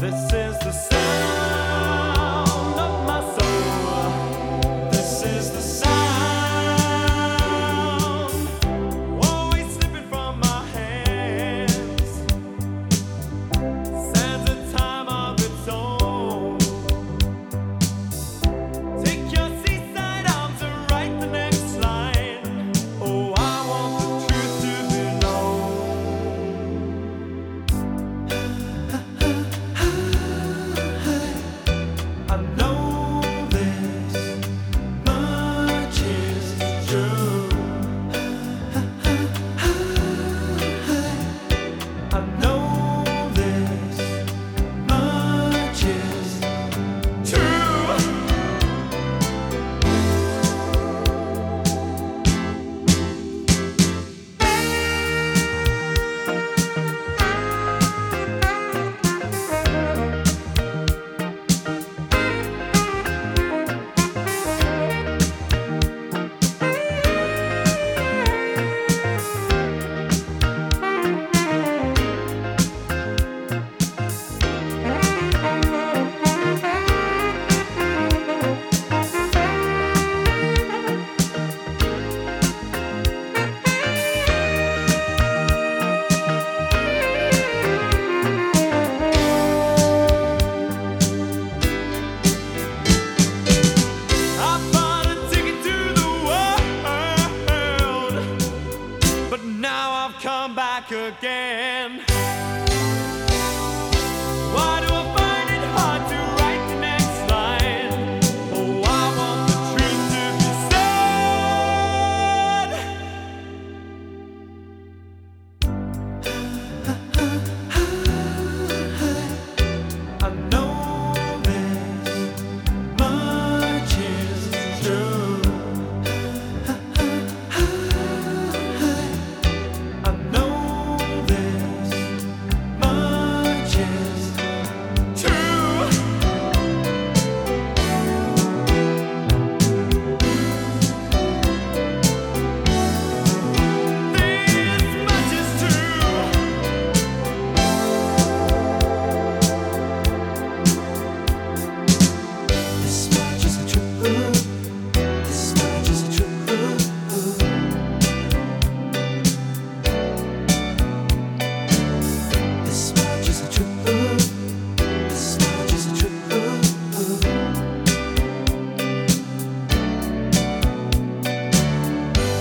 This is the come back again.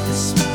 this